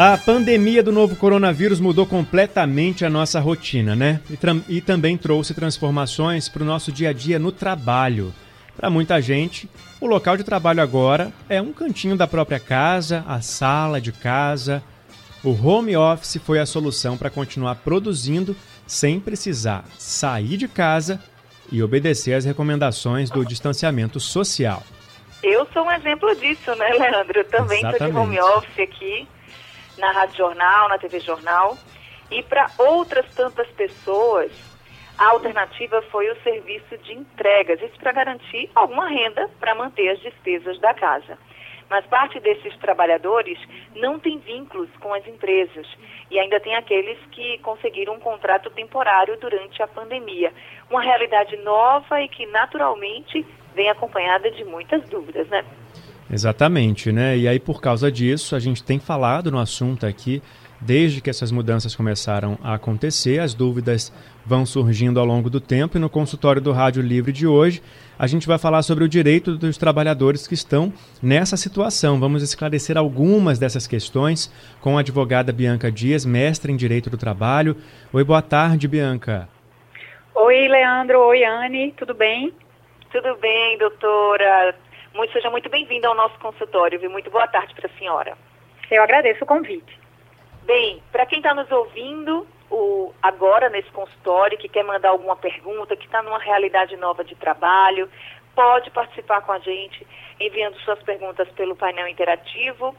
a pandemia do novo coronavírus mudou completamente a nossa rotina, né? E, e também trouxe transformações para o nosso dia a dia no trabalho. Para muita gente, o local de trabalho agora é um cantinho da própria casa, a sala de casa. O home office foi a solução para continuar produzindo sem precisar sair de casa e obedecer às recomendações do distanciamento social. Eu sou um exemplo disso, né, Leandro? Eu também estou de home office aqui na Rádio Jornal, na TV Jornal. E para outras tantas pessoas, a alternativa foi o serviço de entregas, isso para garantir alguma renda para manter as despesas da casa. Mas parte desses trabalhadores não tem vínculos com as empresas e ainda tem aqueles que conseguiram um contrato temporário durante a pandemia. Uma realidade nova e que naturalmente vem acompanhada de muitas dúvidas, né? Exatamente, né? E aí, por causa disso, a gente tem falado no assunto aqui, desde que essas mudanças começaram a acontecer, as dúvidas vão surgindo ao longo do tempo e no consultório do Rádio Livre de hoje a gente vai falar sobre o direito dos trabalhadores que estão nessa situação. Vamos esclarecer algumas dessas questões com a advogada Bianca Dias, mestre em Direito do Trabalho. Oi, boa tarde, Bianca. Oi, Leandro. Oi, Anne. Tudo bem? Tudo bem, doutora. Muito, seja muito bem-vinda ao nosso consultório, viu? Muito boa tarde para a senhora. Eu agradeço o convite. Bem, para quem está nos ouvindo o, agora nesse consultório, que quer mandar alguma pergunta, que está numa realidade nova de trabalho, pode participar com a gente enviando suas perguntas pelo painel interativo,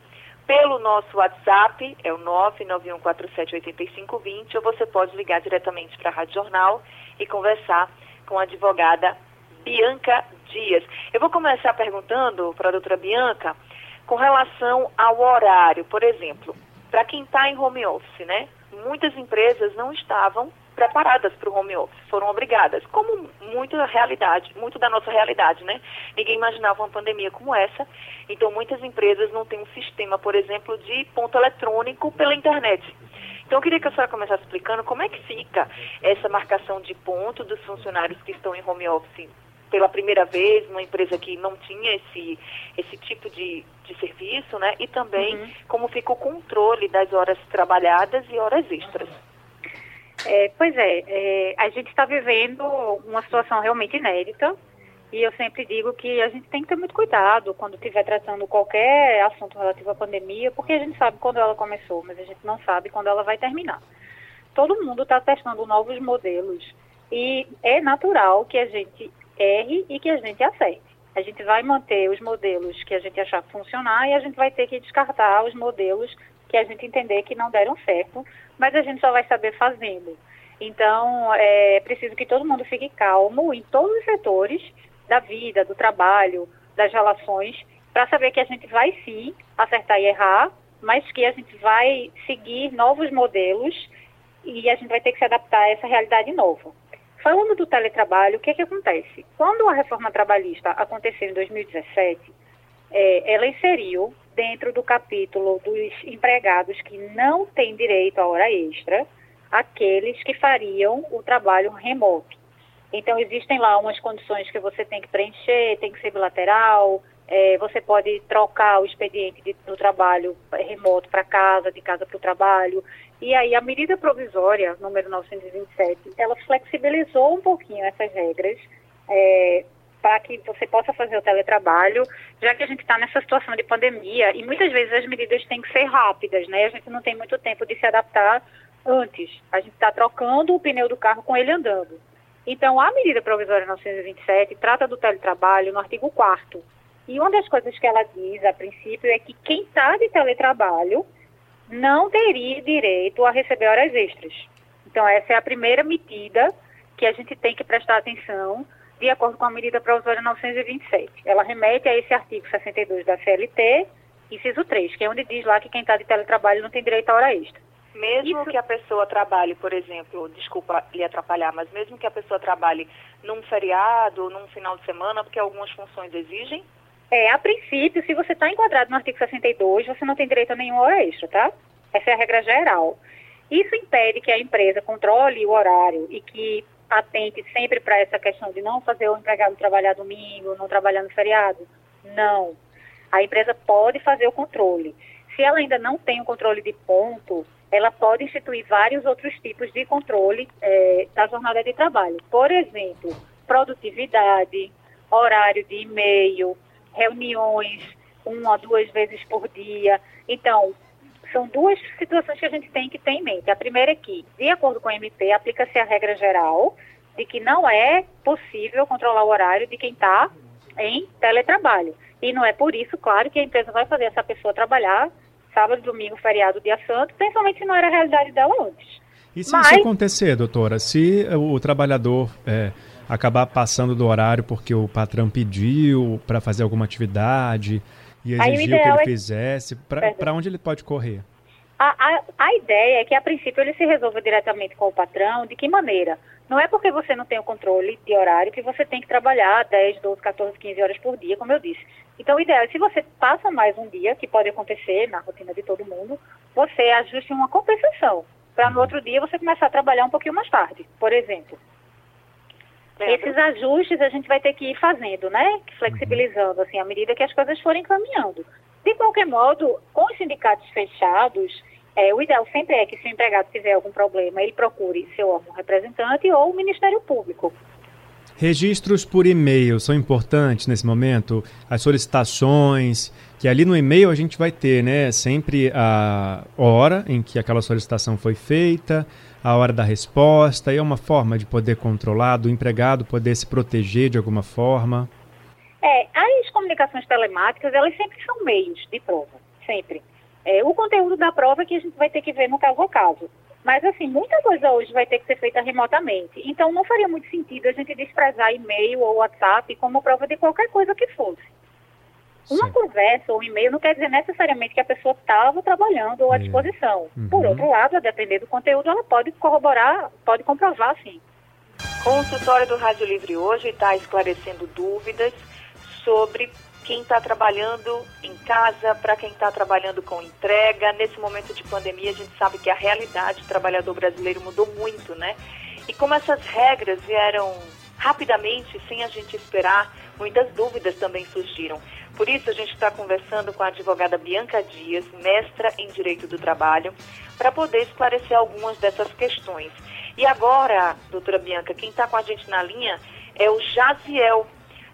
pelo nosso WhatsApp, é o 991478520, ou você pode ligar diretamente para a Rádio Jornal e conversar com a advogada Bianca Dias. Eu vou começar perguntando para a doutora Bianca com relação ao horário, por exemplo, para quem está em home office, né? Muitas empresas não estavam preparadas para o home office, foram obrigadas, como muito da realidade, muito da nossa realidade, né? Ninguém imaginava uma pandemia como essa, então muitas empresas não têm um sistema, por exemplo, de ponto eletrônico pela internet. Então, eu queria que a senhora começasse explicando como é que fica essa marcação de ponto dos funcionários que estão em home office pela primeira vez, uma empresa que não tinha esse, esse tipo de, de serviço, né? E também uhum. como fica o controle das horas trabalhadas e horas extras. É, pois é, é, a gente está vivendo uma situação realmente inédita e eu sempre digo que a gente tem que ter muito cuidado quando estiver tratando qualquer assunto relativo à pandemia, porque a gente sabe quando ela começou, mas a gente não sabe quando ela vai terminar. Todo mundo está testando novos modelos e é natural que a gente erre e que a gente acerte. A gente vai manter os modelos que a gente achar funcionar e a gente vai ter que descartar os modelos que a gente entender que não deram certo, mas a gente só vai saber fazendo. Então, é preciso que todo mundo fique calmo em todos os setores da vida, do trabalho, das relações, para saber que a gente vai sim acertar e errar, mas que a gente vai seguir novos modelos e a gente vai ter que se adaptar a essa realidade nova. Falando do teletrabalho, o que, é que acontece? Quando a reforma trabalhista aconteceu em 2017, é, ela inseriu dentro do capítulo dos empregados que não têm direito à hora extra, aqueles que fariam o trabalho remoto. Então, existem lá umas condições que você tem que preencher, tem que ser bilateral, é, você pode trocar o expediente de, do trabalho remoto para casa, de casa para o trabalho. E aí a medida provisória, número 927, ela flexibilizou um pouquinho essas regras é, para que você possa fazer o teletrabalho, já que a gente está nessa situação de pandemia e muitas vezes as medidas têm que ser rápidas, né? A gente não tem muito tempo de se adaptar antes. A gente está trocando o pneu do carro com ele andando. Então, a medida provisória 927 trata do teletrabalho no artigo 4 e uma das coisas que ela diz, a princípio, é que quem está de teletrabalho não teria direito a receber horas extras. Então, essa é a primeira medida que a gente tem que prestar atenção, de acordo com a medida provisória 927. Ela remete a esse artigo 62 da CLT, inciso 3, que é onde diz lá que quem está de teletrabalho não tem direito a hora extra. Mesmo Isso... que a pessoa trabalhe, por exemplo, desculpa lhe atrapalhar, mas mesmo que a pessoa trabalhe num feriado, num final de semana, porque algumas funções exigem? É, a princípio, se você está enquadrado no artigo 62, você não tem direito a nenhuma hora extra, tá? Essa é a regra geral. Isso impede que a empresa controle o horário e que atente sempre para essa questão de não fazer o empregado trabalhar domingo, não trabalhar no feriado? Não. A empresa pode fazer o controle. Se ela ainda não tem o controle de ponto, ela pode instituir vários outros tipos de controle é, da jornada de trabalho. Por exemplo, produtividade, horário de e-mail, reuniões uma ou duas vezes por dia. Então, são duas situações que a gente tem que ter em mente. A primeira é que, de acordo com o MP, aplica-se a regra geral de que não é possível controlar o horário de quem está em teletrabalho. E não é por isso, claro, que a empresa vai fazer essa pessoa trabalhar sábado, domingo, feriado, dia santo, principalmente se não era a realidade dela antes. E se Mas... isso acontecer, doutora, se o trabalhador é, acabar passando do horário porque o patrão pediu para fazer alguma atividade e exigiu que ele é... fizesse, para onde ele pode correr? A, a, a, ideia é que, a princípio, ele se resolva diretamente com o patrão. De que maneira? Não é porque você não tem o controle de horário que você tem que trabalhar 10, 12, 14, 15 horas por dia, como eu disse. Então, o ideal é, se você passa mais um dia, que pode acontecer na rotina de todo mundo, você ajuste uma compensação. Para no outro dia você começar a trabalhar um pouquinho mais tarde, por exemplo. Esses ajustes a gente vai ter que ir fazendo, né? Flexibilizando, assim, à medida que as coisas forem caminhando. De qualquer modo, com os sindicatos fechados, é, o ideal sempre é que se o empregado tiver algum problema, ele procure seu órgão representante ou o Ministério Público. Registros por e-mail são importantes nesse momento? As solicitações, que ali no e-mail a gente vai ter, né, sempre a hora em que aquela solicitação foi feita, a hora da resposta, e é uma forma de poder controlar, do empregado poder se proteger de alguma forma? É, as comunicações telemáticas, elas sempre são meios de prova, sempre. É, o conteúdo da prova é que a gente vai ter que ver no caso a caso. Mas, assim, muita coisa hoje vai ter que ser feita remotamente. Então, não faria muito sentido a gente desprezar e-mail ou WhatsApp como prova de qualquer coisa que fosse. Uma Sim. conversa ou um e-mail não quer dizer necessariamente que a pessoa estava trabalhando ou à é. disposição. Uhum. Por outro lado, a depender do conteúdo, ela pode corroborar, pode comprovar, sim. O consultório do Rádio Livre hoje está esclarecendo dúvidas sobre quem está trabalhando em casa, para quem está trabalhando com entrega. Nesse momento de pandemia, a gente sabe que a realidade do trabalhador brasileiro mudou muito, né? E como essas regras vieram rapidamente, sem a gente esperar, muitas dúvidas também surgiram. Por isso, a gente está conversando com a advogada Bianca Dias, mestra em Direito do Trabalho, para poder esclarecer algumas dessas questões. E agora, doutora Bianca, quem está com a gente na linha é o Jaziel.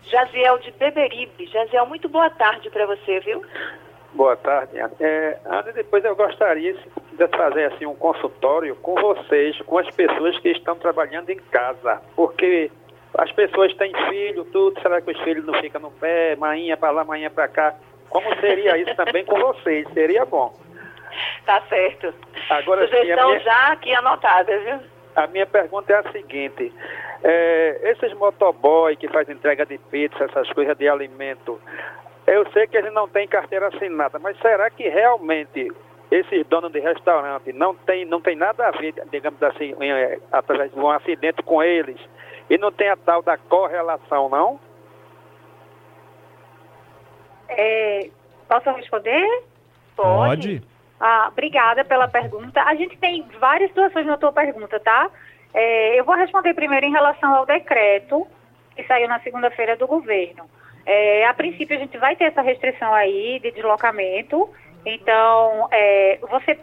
Jaziel de Beberibe. Jaziel, muito boa tarde para você, viu? Boa tarde. É, Ana, depois eu gostaria de fazer assim um consultório com vocês, com as pessoas que estão trabalhando em casa, porque as pessoas têm filho, tudo, será que os filhos não ficam no pé, manhã para lá, manhã para cá? Como seria isso também com vocês? Seria bom. Tá certo. Agora, Sugestão sim, minha... já aqui anotada, viu? A minha pergunta é a seguinte: é, esses motoboy que faz entrega de pizza, essas coisas de alimento, eu sei que eles não têm carteira assinada, mas será que realmente esses donos de restaurante não tem, não tem nada a ver, digamos assim, é, através de um acidente com eles e não tem a tal da correlação, não? É, posso responder? Pode. Ah, obrigada pela pergunta. A gente tem várias situações na tua pergunta, tá? É, eu vou responder primeiro em relação ao decreto que saiu na segunda-feira do governo. É, a princípio, a gente vai ter essa restrição aí de deslocamento. Então, é, você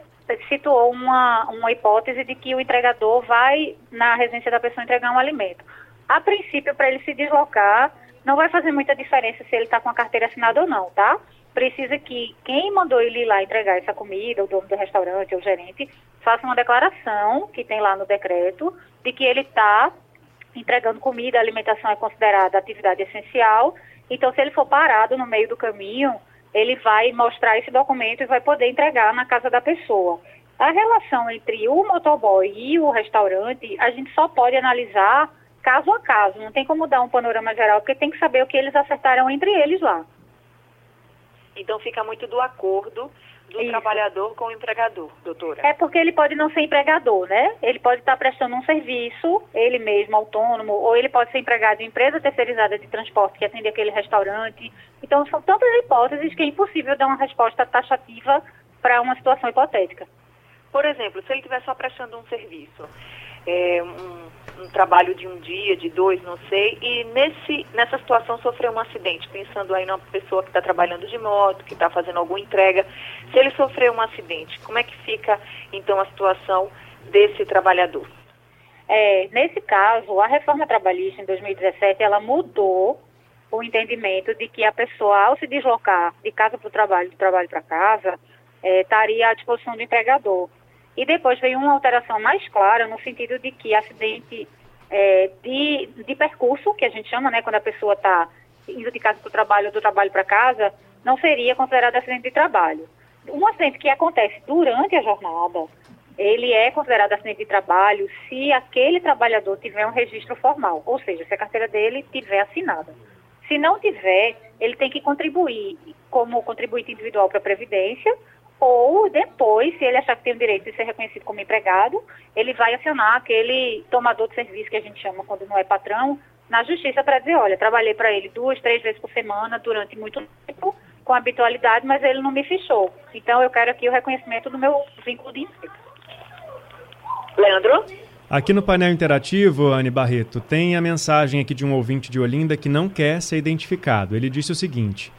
situou uma, uma hipótese de que o entregador vai na residência da pessoa entregar um alimento. A princípio, para ele se deslocar, não vai fazer muita diferença se ele está com a carteira assinada ou não, tá? precisa que quem mandou ele ir lá entregar essa comida, o dono do restaurante ou o gerente, faça uma declaração que tem lá no decreto de que ele está entregando comida, a alimentação é considerada atividade essencial. Então, se ele for parado no meio do caminho, ele vai mostrar esse documento e vai poder entregar na casa da pessoa. A relação entre o motoboy e o restaurante, a gente só pode analisar caso a caso, não tem como dar um panorama geral, porque tem que saber o que eles acertaram entre eles lá. Então fica muito do acordo do Isso. trabalhador com o empregador, doutora? É porque ele pode não ser empregador, né? Ele pode estar prestando um serviço, ele mesmo autônomo, ou ele pode ser empregado em empresa terceirizada de transporte que atende aquele restaurante. Então, são tantas hipóteses que é impossível dar uma resposta taxativa para uma situação hipotética. Por exemplo, se ele estiver só prestando um serviço, é, um, um, trabalho de um dia, de dois, não sei, e nesse, nessa situação sofreu um acidente, pensando aí numa pessoa que está trabalhando de moto, que está fazendo alguma entrega, se ele sofreu um acidente, como é que fica então a situação desse trabalhador? É, nesse caso, a reforma trabalhista em 2017, ela mudou o entendimento de que a pessoa, ao se deslocar de casa para o trabalho, do trabalho para casa, é, estaria à disposição do empregador. E depois veio uma alteração mais clara no sentido de que acidente é, de, de percurso, que a gente chama, né, quando a pessoa está indo de casa para o trabalho ou do trabalho para casa, não seria considerado acidente de trabalho. Um acidente que acontece durante a jornada, ele é considerado acidente de trabalho se aquele trabalhador tiver um registro formal, ou seja, se a carteira dele tiver assinada. Se não tiver, ele tem que contribuir como contribuinte individual para a Previdência ou depois, se ele achar que tem o direito de ser reconhecido como empregado, ele vai acionar aquele tomador de serviço que a gente chama quando não é patrão, na justiça para dizer, olha, trabalhei para ele duas, três vezes por semana durante muito tempo, com habitualidade, mas ele não me fichou. Então eu quero aqui o reconhecimento do meu vínculo de emprego. Leandro? Aqui no painel interativo, Anne Barreto, tem a mensagem aqui de um ouvinte de Olinda que não quer ser identificado. Ele disse o seguinte: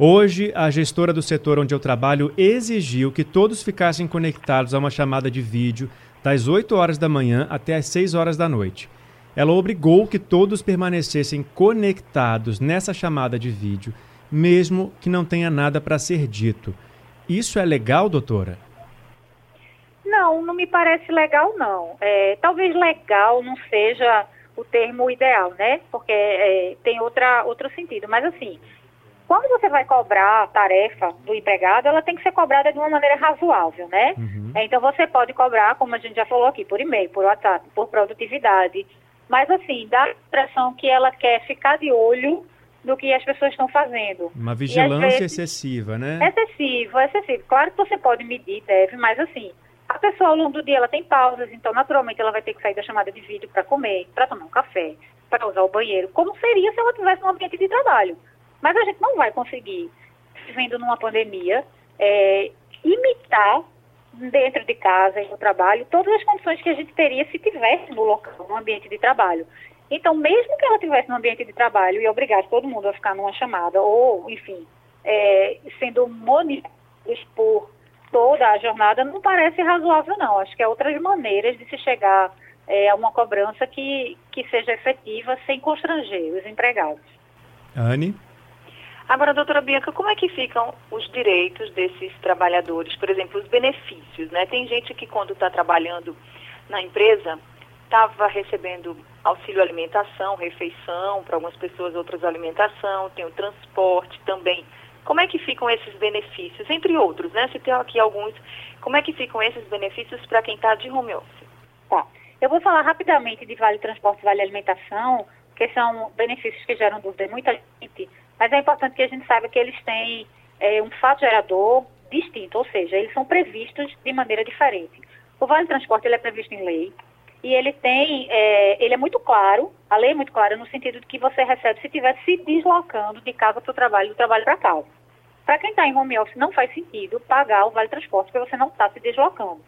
Hoje, a gestora do setor onde eu trabalho exigiu que todos ficassem conectados a uma chamada de vídeo das 8 horas da manhã até as 6 horas da noite. Ela obrigou que todos permanecessem conectados nessa chamada de vídeo, mesmo que não tenha nada para ser dito. Isso é legal, doutora? Não, não me parece legal, não. É, talvez legal não seja o termo ideal, né? Porque é, tem outra, outro sentido. Mas, assim, quando você vai cobrar a tarefa do empregado, ela tem que ser cobrada de uma maneira razoável, né? Uhum. Então você pode cobrar, como a gente já falou aqui, por e-mail, por WhatsApp, por produtividade. Mas assim, dá a impressão que ela quer ficar de olho no que as pessoas estão fazendo. Uma vigilância vezes, excessiva, né? Excessivo, excessivo. Claro que você pode medir, deve, mas assim, a pessoa ao longo do dia ela tem pausas, então naturalmente ela vai ter que sair da chamada de vídeo para comer, para tomar um café, para usar o banheiro, como seria se ela tivesse um ambiente de trabalho. Mas a gente não vai conseguir, vivendo numa pandemia, é, imitar dentro de casa e no trabalho todas as condições que a gente teria se tivesse no local, no ambiente de trabalho. Então, mesmo que ela tivesse no ambiente de trabalho e obrigasse todo mundo a ficar numa chamada, ou, enfim, é, sendo monitorados por toda a jornada, não parece razoável, não. Acho que há outras maneiras de se chegar é, a uma cobrança que, que seja efetiva sem constranger os empregados. Anne? Agora, doutora Bianca, como é que ficam os direitos desses trabalhadores? Por exemplo, os benefícios, né? Tem gente que quando está trabalhando na empresa estava recebendo auxílio alimentação, refeição, para algumas pessoas outras alimentação, tem o transporte também. Como é que ficam esses benefícios, entre outros, né? Se tem aqui alguns, como é que ficam esses benefícios para quem está de home office? Tá. Eu vou falar rapidamente de Vale Transporte Vale Alimentação, que são benefícios que geram dúvida em muita gente, mas é importante que a gente saiba que eles têm é, um fato gerador distinto, ou seja, eles são previstos de maneira diferente. O Vale Transporte ele é previsto em lei e ele tem, é, ele é muito claro, a lei é muito clara no sentido de que você recebe se estiver se deslocando de casa para o trabalho, do trabalho para casa. Para quem está em home office não faz sentido pagar o Vale Transporte porque você não está se deslocando.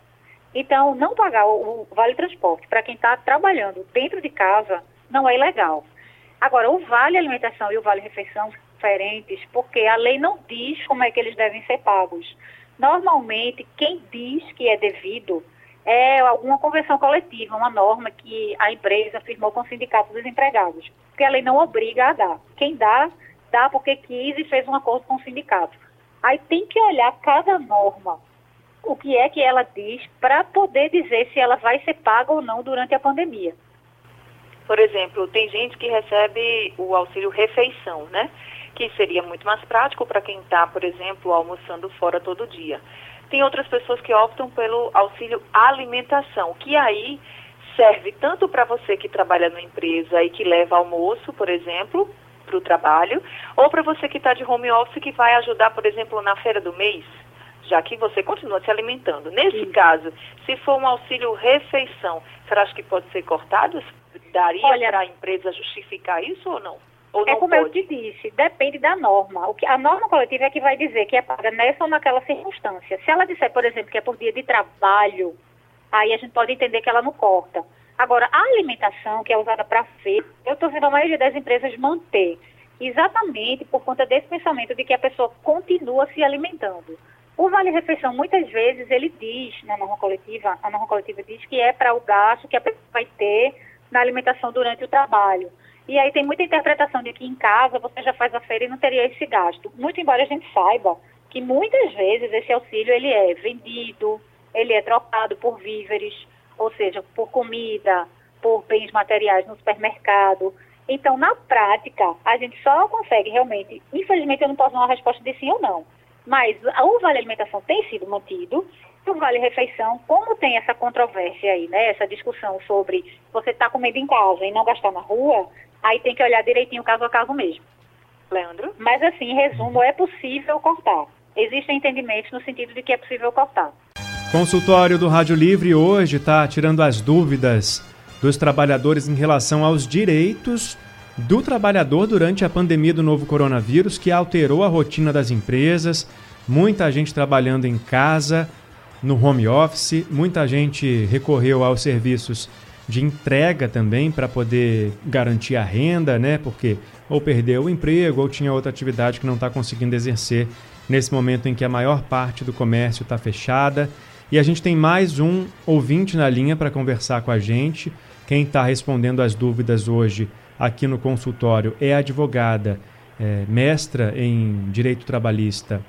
Então, não pagar o, Vale Transporte para quem está trabalhando dentro de casa não é ilegal. Agora, o vale alimentação e o vale refeição são diferentes porque a lei não diz como é que eles devem ser pagos. Normalmente, quem diz que é devido é alguma convenção coletiva, uma norma que a empresa firmou com o sindicato dos empregados, porque a lei não obriga a dar. Quem dá, dá porque quis e fez um acordo com o sindicato. Aí tem que olhar cada norma, o que é que ela diz, para poder dizer se ela vai ser paga ou não durante a pandemia. Por exemplo, tem gente que recebe o auxílio refeição, né? Que seria muito mais prático para quem está, por exemplo, almoçando fora todo dia. Tem outras pessoas que optam pelo auxílio alimentação, que aí serve tanto para você que trabalha na empresa e que leva almoço, por exemplo, para o trabalho, ou para você que está de home office que vai ajudar, por exemplo, na feira do mês, já que você continua se alimentando. Nesse Sim. caso, se for um auxílio refeição, será que pode ser cortado? Daria para a empresa justificar isso ou não? Ou é como pode? eu te disse, depende da norma. O que, a norma coletiva é que vai dizer que é paga nessa ou naquela circunstância. Se ela disser, por exemplo, que é por dia de trabalho, aí a gente pode entender que ela não corta. Agora, a alimentação que é usada para feira, eu estou vendo a maioria das empresas manter, exatamente por conta desse pensamento de que a pessoa continua se alimentando. O Vale Refeição, muitas vezes, ele diz na norma coletiva, a norma coletiva diz que é para o gasto que a pessoa vai ter na alimentação durante o trabalho. E aí tem muita interpretação de que em casa você já faz a feira e não teria esse gasto. Muito embora a gente saiba que muitas vezes esse auxílio ele é vendido, ele é trocado por víveres, ou seja, por comida, por bens materiais no supermercado. Então, na prática, a gente só consegue realmente, infelizmente eu não posso dar uma resposta de sim ou não, mas o Vale Alimentação tem sido mantido, o Vale Refeição, como tem essa controvérsia aí, né, essa discussão sobre você estar tá comendo em casa e não gastar na rua, aí tem que olhar direitinho caso a caso mesmo. Leandro? Mas assim, em resumo, é possível cortar. Existem entendimentos no sentido de que é possível cortar. Consultório do Rádio Livre hoje está tirando as dúvidas dos trabalhadores em relação aos direitos do trabalhador durante a pandemia do novo coronavírus, que alterou a rotina das empresas, muita gente trabalhando em casa, no home office, muita gente recorreu aos serviços de entrega também para poder garantir a renda, né? Porque ou perdeu o emprego ou tinha outra atividade que não está conseguindo exercer nesse momento em que a maior parte do comércio está fechada. E a gente tem mais um ouvinte na linha para conversar com a gente. Quem está respondendo as dúvidas hoje aqui no consultório é a advogada, é, mestra em Direito Trabalhista,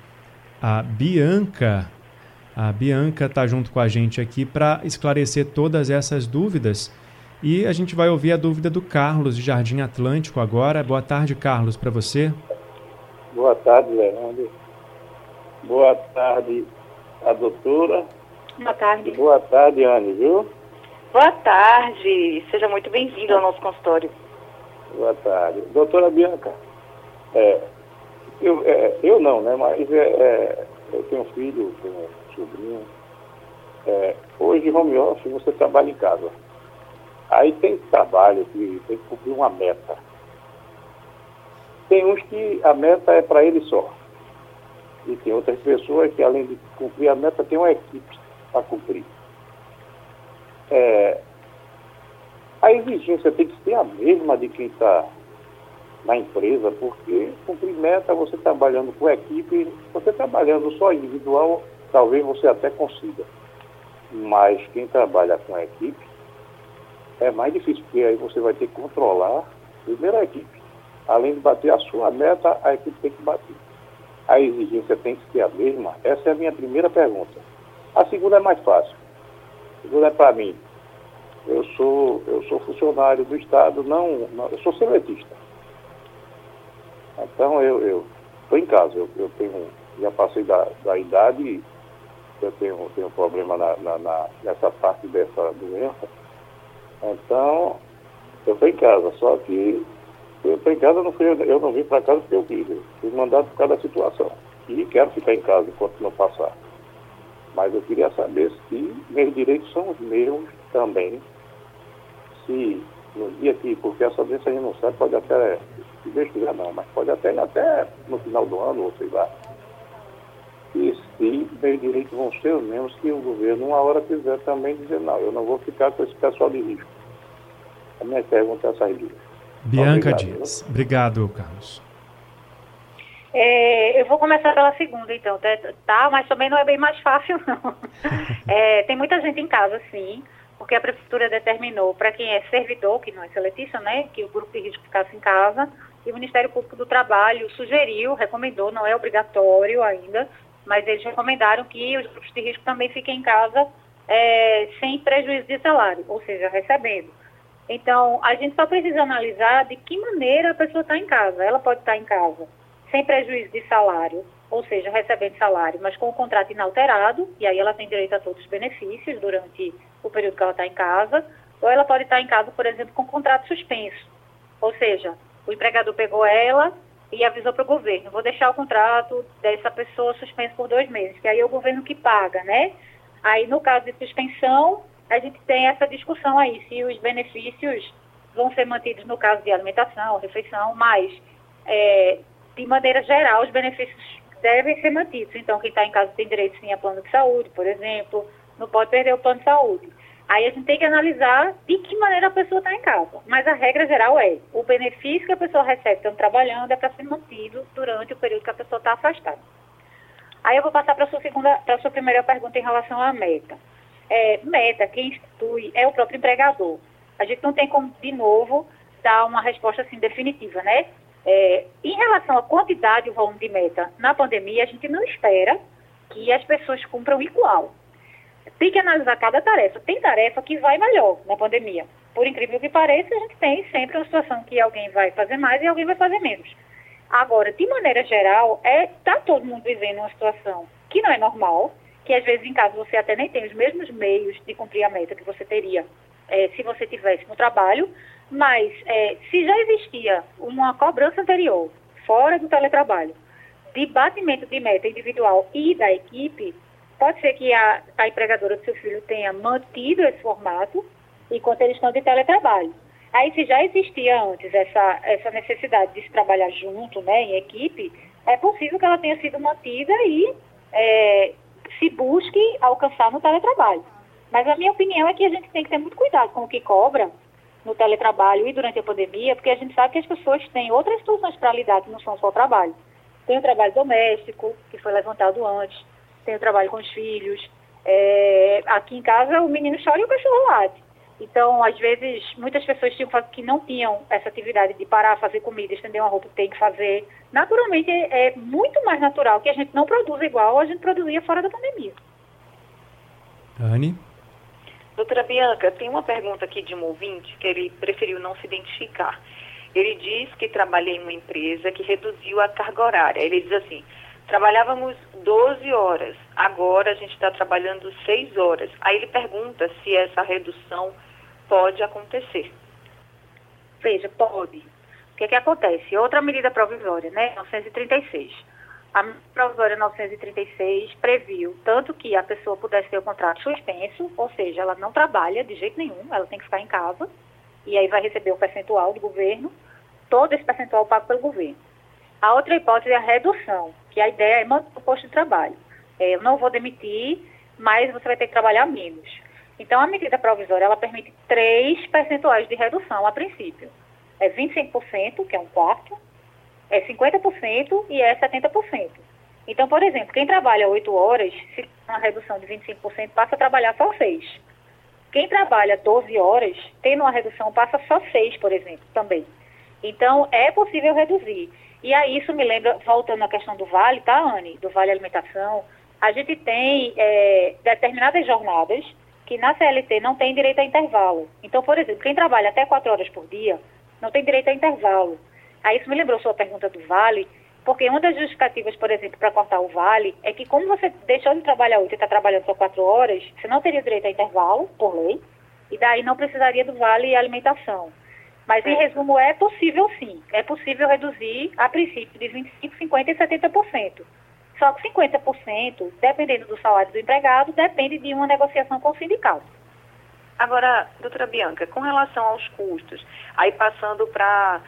a Bianca. A Bianca está junto com a gente aqui para esclarecer todas essas dúvidas. E a gente vai ouvir a dúvida do Carlos, de Jardim Atlântico, agora. Boa tarde, Carlos, para você. Boa tarde, Leandro. Boa tarde, a doutora Boa tarde. Boa tarde, Anne, viu? Boa tarde. Seja muito bem-vindo ao nosso consultório. Boa tarde. Doutora Bianca, é, eu, é, eu não, né? Mas é, é eu tenho um filho, tenho um sobrinho. É, hoje, home office, você trabalha em casa. Aí tem trabalho que tem que cumprir uma meta. Tem uns que a meta é para ele só. E tem outras pessoas que, além de cumprir a meta, tem uma equipe a cumprir. É, a exigência tem que ser a mesma de quem está na empresa, porque cumprir meta, você trabalhando com equipe, você trabalhando só individual, talvez você até consiga. Mas quem trabalha com equipe é mais difícil, porque aí você vai ter que controlar primeiro a equipe. Além de bater a sua meta, a equipe tem que bater. A exigência tem que ser a mesma? Essa é a minha primeira pergunta. A segunda é mais fácil. A segunda é para mim. Eu sou, eu sou funcionário do Estado, não, não eu sou seletista. Então eu estou em casa, eu, eu, tenho, já passei da, da idade, eu tenho, tenho problema na, na, na, nessa parte dessa doença. Então, eu estou em casa, só que eu estou em casa, não fui, eu não vim para casa porque eu quis, fui mandado por causa da situação. E quero ficar em casa enquanto não passar. Mas eu queria saber se meus direitos são os mesmos também. Se no dia que, porque essa doença a gente não sabe, pode até, se Deus quiser não, mas pode até até no final do ano, ou sei lá. E se meus direitos vão ser os mesmos que o governo, uma hora quiser também dizer, não, eu não vou ficar com esse pessoal de risco. A minha pergunta é essa aí. Bianca Obrigado, Dias. Obrigado, Carlos. É, eu vou começar pela segunda, então, tá, tá? Mas também não é bem mais fácil, não. É, tem muita gente em casa, sim, porque a prefeitura determinou para quem é servidor, que não é seletista, né, que o grupo de risco ficasse em casa, e o Ministério Público do Trabalho sugeriu, recomendou, não é obrigatório ainda, mas eles recomendaram que os grupos de risco também fiquem em casa é, sem prejuízo de salário, ou seja, recebendo. Então, a gente só precisa analisar de que maneira a pessoa está em casa. Ela pode estar em casa sem prejuízo de salário, ou seja, recebendo salário, mas com o contrato inalterado, e aí ela tem direito a todos os benefícios durante o período que ela está em casa, ou ela pode estar em casa, por exemplo, com contrato suspenso. Ou seja, o empregador pegou ela e avisou para o governo, vou deixar o contrato dessa pessoa suspenso por dois meses, que aí é o governo que paga, né? Aí, no caso de suspensão, a gente tem essa discussão aí, se os benefícios vão ser mantidos no caso de alimentação, refeição, mas, é, de maneira geral, os benefícios devem ser mantidos. Então, quem está em casa tem direito sim a plano de saúde, por exemplo, não pode perder o plano de saúde. Aí a gente tem que analisar de que maneira a pessoa está em casa. Mas a regra geral é, o benefício que a pessoa recebe estando trabalhando é para ser mantido durante o período que a pessoa está afastada. Aí eu vou passar para a sua segunda, para sua primeira pergunta em relação à meta. É, meta, quem institui é o próprio empregador. A gente não tem como, de novo, dar uma resposta assim definitiva, né? É, em relação à quantidade e volume de meta na pandemia, a gente não espera que as pessoas cumpram igual tem que analisar cada tarefa. Tem tarefa que vai melhor na pandemia. Por incrível que pareça, a gente tem sempre uma situação que alguém vai fazer mais e alguém vai fazer menos. Agora, de maneira geral, é tá todo mundo vivendo uma situação que não é normal, que às vezes em casa você até nem tem os mesmos meios de cumprir a meta que você teria é, se você tivesse no trabalho, mas é, se já existia uma cobrança anterior, fora do teletrabalho, de batimento de meta individual e da equipe, Pode ser que a, a empregadora do seu filho tenha mantido esse formato enquanto eles estão de teletrabalho. Aí, se já existia antes essa, essa necessidade de se trabalhar junto, né, em equipe, é possível que ela tenha sido mantida e é, se busque alcançar no teletrabalho. Mas a minha opinião é que a gente tem que ter muito cuidado com o que cobra no teletrabalho e durante a pandemia, porque a gente sabe que as pessoas têm outras situações para lidar que não são só o trabalho. Tem o trabalho doméstico, que foi levantado antes, tenho trabalho com os filhos. É, aqui em casa o menino chora e o cachorro late. Então, às vezes, muitas pessoas tinham, que não tinham essa atividade de parar, fazer comida, estender uma roupa que tem que fazer. Naturalmente, é, é muito mais natural que a gente não produza igual a gente produzia fora da pandemia. Anne? Doutora Bianca, tem uma pergunta aqui de um ouvinte que ele preferiu não se identificar. Ele diz que trabalha em uma empresa que reduziu a carga horária. Ele diz assim: Trabalhávamos 12 horas, agora a gente está trabalhando 6 horas. Aí ele pergunta se essa redução pode acontecer. Veja, pode. O que, é que acontece? Outra medida provisória, né? 936. A provisória 936 previu tanto que a pessoa pudesse ter o contrato suspenso, ou seja, ela não trabalha de jeito nenhum, ela tem que ficar em casa, e aí vai receber o percentual do governo, todo esse percentual pago pelo governo. A outra hipótese é a redução, que a ideia é manter o posto de trabalho. É, eu não vou demitir, mas você vai ter que trabalhar menos. Então, a medida provisória, ela permite três percentuais de redução a princípio. É 25%, que é um quarto, é 50% e é 70%. Então, por exemplo, quem trabalha 8 horas, se uma redução de 25%, passa a trabalhar só 6. Quem trabalha 12 horas, tendo uma redução, passa só 6, por exemplo, também. Então, é possível reduzir. E aí isso me lembra, voltando à questão do vale, tá, Anne? Do vale alimentação, a gente tem é, determinadas jornadas que na CLT não tem direito a intervalo. Então, por exemplo, quem trabalha até quatro horas por dia não tem direito a intervalo. Aí isso me lembrou sua pergunta do vale, porque uma das justificativas, por exemplo, para cortar o vale é que como você deixou de trabalhar oito e está trabalhando só quatro horas, você não teria direito a intervalo, por lei, e daí não precisaria do vale alimentação. Mas, em resumo, é possível sim. É possível reduzir, a princípio, de 25%, 50% e 70%. Só que 50%, dependendo do salário do empregado, depende de uma negociação com o sindicato. Agora, doutora Bianca, com relação aos custos, aí passando para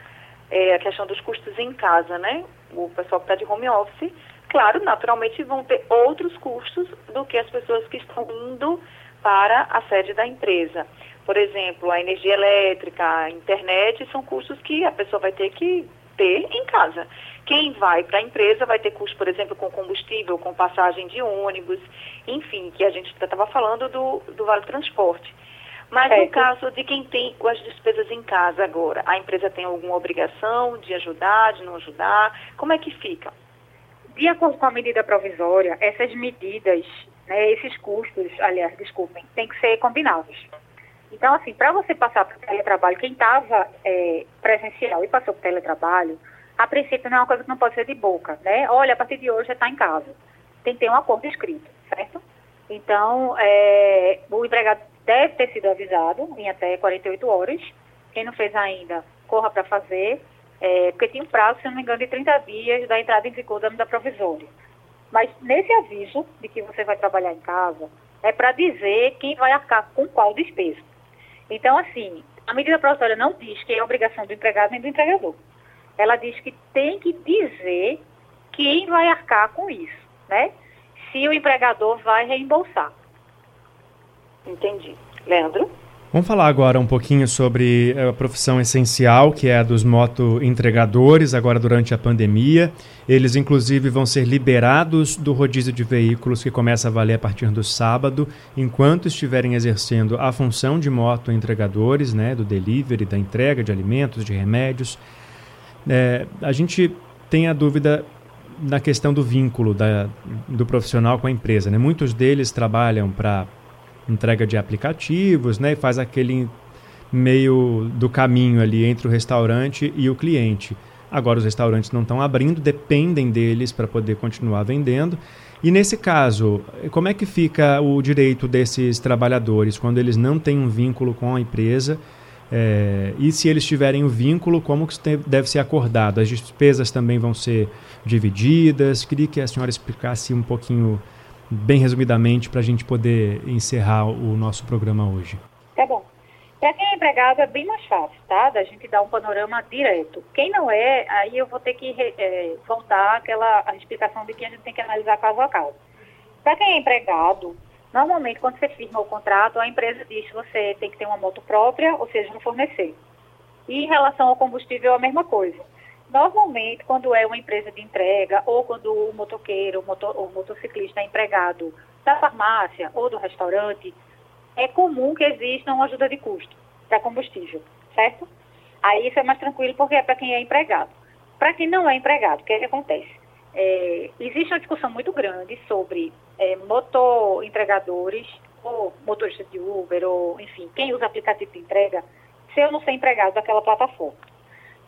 é, a questão dos custos em casa, né? O pessoal que está de home office, claro, naturalmente vão ter outros custos do que as pessoas que estão indo para a sede da empresa. Por exemplo, a energia elétrica, a internet, são custos que a pessoa vai ter que ter em casa. Quem vai para a empresa vai ter custo, por exemplo, com combustível, com passagem de ônibus, enfim, que a gente estava falando do, do Vale Transporte. Mas no caso de quem tem as despesas em casa agora, a empresa tem alguma obrigação de ajudar, de não ajudar? Como é que fica? De acordo com a medida provisória, essas medidas, né, esses custos, aliás, desculpem, têm que ser combinados. Então, assim, para você passar para o teletrabalho, quem estava é, presencial e passou para o teletrabalho, a princípio não é uma coisa que não pode ser de boca, né? Olha, a partir de hoje já está em casa. Tem que ter um acordo escrito, certo? Então, é, o empregado deve ter sido avisado em até 48 horas. Quem não fez ainda, corra para fazer. é, porque tinha um prazo, se não me engano, de 30 dias da entrada em vigor da medida provisória. Mas nesse aviso de que você vai trabalhar em casa, é para dizer quem vai arcar com qual despesa. Então, assim, a medida provisória não diz que é obrigação do empregado nem do empregador. Ela diz que tem que dizer quem vai arcar com isso, né? Se o empregador vai reembolsar. Entendi. Leandro? Vamos falar agora um pouquinho sobre eh, a profissão essencial, que é a dos moto-entregadores, agora durante a pandemia. Eles, inclusive, vão ser liberados do rodízio de veículos que começa a valer a partir do sábado, enquanto estiverem exercendo a função de moto-entregadores, né, do delivery, da entrega de alimentos, de remédios. É, a gente tem a dúvida na questão do vínculo da, do profissional com a empresa. Né? Muitos deles trabalham para entrega de aplicativos, né? E faz aquele meio do caminho ali entre o restaurante e o cliente. Agora os restaurantes não estão abrindo, dependem deles para poder continuar vendendo. E nesse caso, como é que fica o direito desses trabalhadores quando eles não têm um vínculo com a empresa? É, e se eles tiverem o um vínculo, como que deve ser acordado? As despesas também vão ser divididas? Queria que a senhora explicasse um pouquinho bem resumidamente, para a gente poder encerrar o nosso programa hoje. Tá bom. Para quem é empregado é bem mais fácil, tá? Da gente dar um panorama direto. Quem não é, aí eu vou ter que é, voltar àquela a explicação de que a gente tem que analisar caso a caso. Para quem é empregado, normalmente quando você firma o contrato, a empresa diz que você tem que ter uma moto própria, ou seja, não fornecer. E em relação ao combustível, a mesma coisa. Normalmente, quando é uma empresa de entrega ou quando o motoqueiro, o, motor, o motociclista é empregado da farmácia ou do restaurante, é comum que exista uma ajuda de custo para combustível, certo? Aí isso é mais tranquilo porque é para quem é empregado. Para quem não é empregado, o que, é que acontece? É, existe uma discussão muito grande sobre é, motor entregadores ou motoristas de Uber ou, enfim, quem usa aplicativo de entrega, se eu não ser empregado daquela plataforma.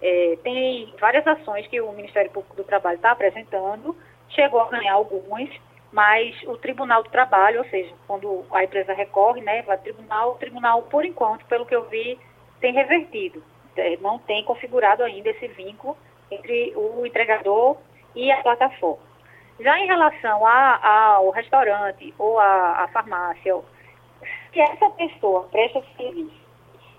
É, tem várias ações que o Ministério Público do Trabalho está apresentando, chegou a ganhar algumas, mas o Tribunal do Trabalho, ou seja, quando a empresa recorre, né, vai tribunal, o tribunal, por enquanto, pelo que eu vi, tem revertido. É, não tem configurado ainda esse vínculo entre o entregador e a plataforma. Já em relação ao restaurante ou à farmácia, se essa pessoa presta serviço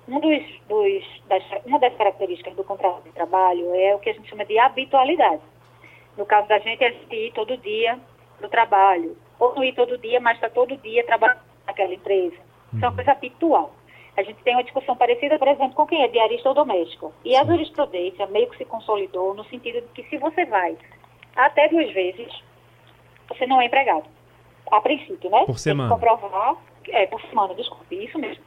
um dos, dos, das, uma das características do contrato de trabalho é o que a gente chama de habitualidade. No caso da gente, é a gente ir todo dia para o trabalho, ou não ir todo dia, mas está todo dia trabalhando naquela empresa. Isso é uma uhum. coisa habitual. A gente tem uma discussão parecida, por exemplo, com quem é diarista ou doméstico. E a jurisprudência meio que se consolidou no sentido de que se você vai até duas vezes, você não é empregado. A princípio, né? Por semana. Comprovar, é, por semana, desculpe, isso mesmo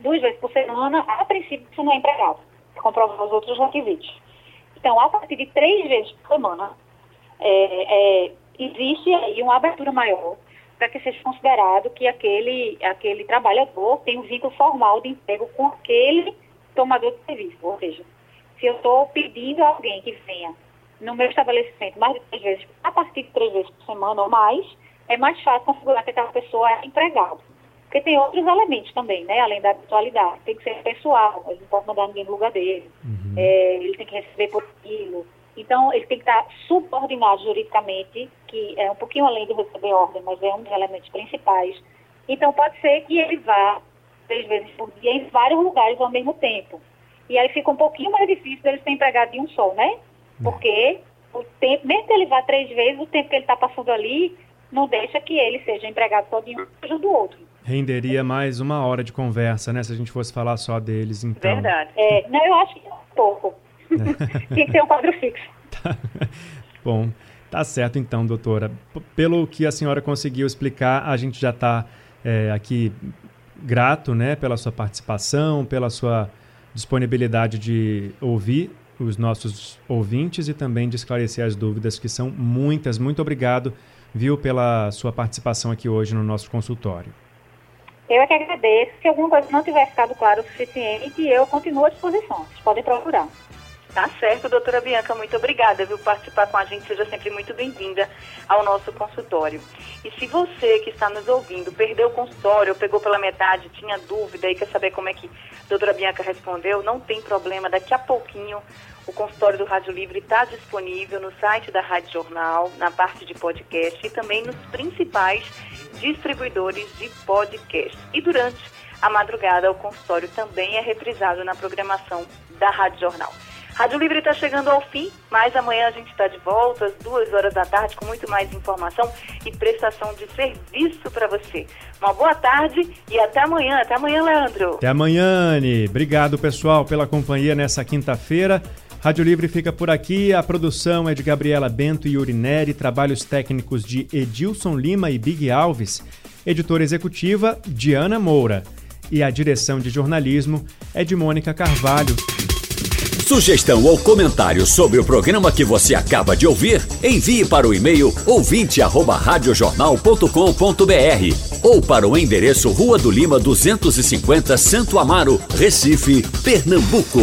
duas vezes por semana, a princípio você não é empregado, comprovar os outros requisitos. Então, a partir de três vezes por semana, é, é, existe aí uma abertura maior para que seja considerado que aquele, aquele trabalhador tem um vínculo formal de emprego com aquele tomador de serviço. Ou seja, se eu estou pedindo a alguém que venha no meu estabelecimento mais de três vezes, a partir de três vezes por semana ou mais, é mais fácil configurar que aquela pessoa é empregado. Porque tem outros elementos também, né? Além da habitualidade. Tem que ser pessoal, ele não pode mandar ninguém no lugar dele. Uhum. É, ele tem que receber por aquilo. Então, ele tem que estar subordinado juridicamente, que é um pouquinho além de receber ordem, mas é um dos elementos principais. Então, pode ser que ele vá três vezes por dia em vários lugares ao mesmo tempo. E aí fica um pouquinho mais difícil dele ser empregado de um só, né? Uhum. Porque o tempo, mesmo que ele vá três vezes, o tempo que ele está passando ali não deixa que ele seja empregado só de um, seja do outro. Renderia mais uma hora de conversa, né? Se a gente fosse falar só deles, então. Verdade. É, não, eu acho que é pouco. É. Tem que ter um quadro fixo. Tá. Bom, tá certo então, doutora. Pelo que a senhora conseguiu explicar, a gente já está é, aqui grato, né, pela sua participação, pela sua disponibilidade de ouvir os nossos ouvintes e também de esclarecer as dúvidas, que são muitas. Muito obrigado, viu, pela sua participação aqui hoje no nosso consultório. Eu é que agradeço. Se alguma coisa não tiver ficado claro o suficiente, eu continuo à disposição. Vocês podem procurar. Tá certo, doutora Bianca, muito obrigada, viu, participar com a gente, seja sempre muito bem-vinda ao nosso consultório. E se você que está nos ouvindo perdeu o consultório, ou pegou pela metade, tinha dúvida e quer saber como é que a doutora Bianca respondeu, não tem problema, daqui a pouquinho o consultório do Rádio Livre está disponível no site da Rádio Jornal, na parte de podcast e também nos principais distribuidores de podcast. E durante a madrugada, o consultório também é reprisado na programação da Rádio Jornal. Rádio Livre está chegando ao fim, mas amanhã a gente está de volta às duas horas da tarde com muito mais informação e prestação de serviço para você. Uma boa tarde e até amanhã. Até amanhã, Leandro. Até amanhã, Anne. Obrigado, pessoal, pela companhia nessa quinta-feira. Rádio Livre fica por aqui. A produção é de Gabriela Bento e Urineri, trabalhos técnicos de Edilson Lima e Big Alves, editora executiva Diana Moura e a direção de jornalismo é de Mônica Carvalho. Sugestão ou comentário sobre o programa que você acaba de ouvir, envie para o e-mail ouvinte@radiojornal.com.br ou para o endereço Rua do Lima 250, Santo Amaro, Recife, Pernambuco.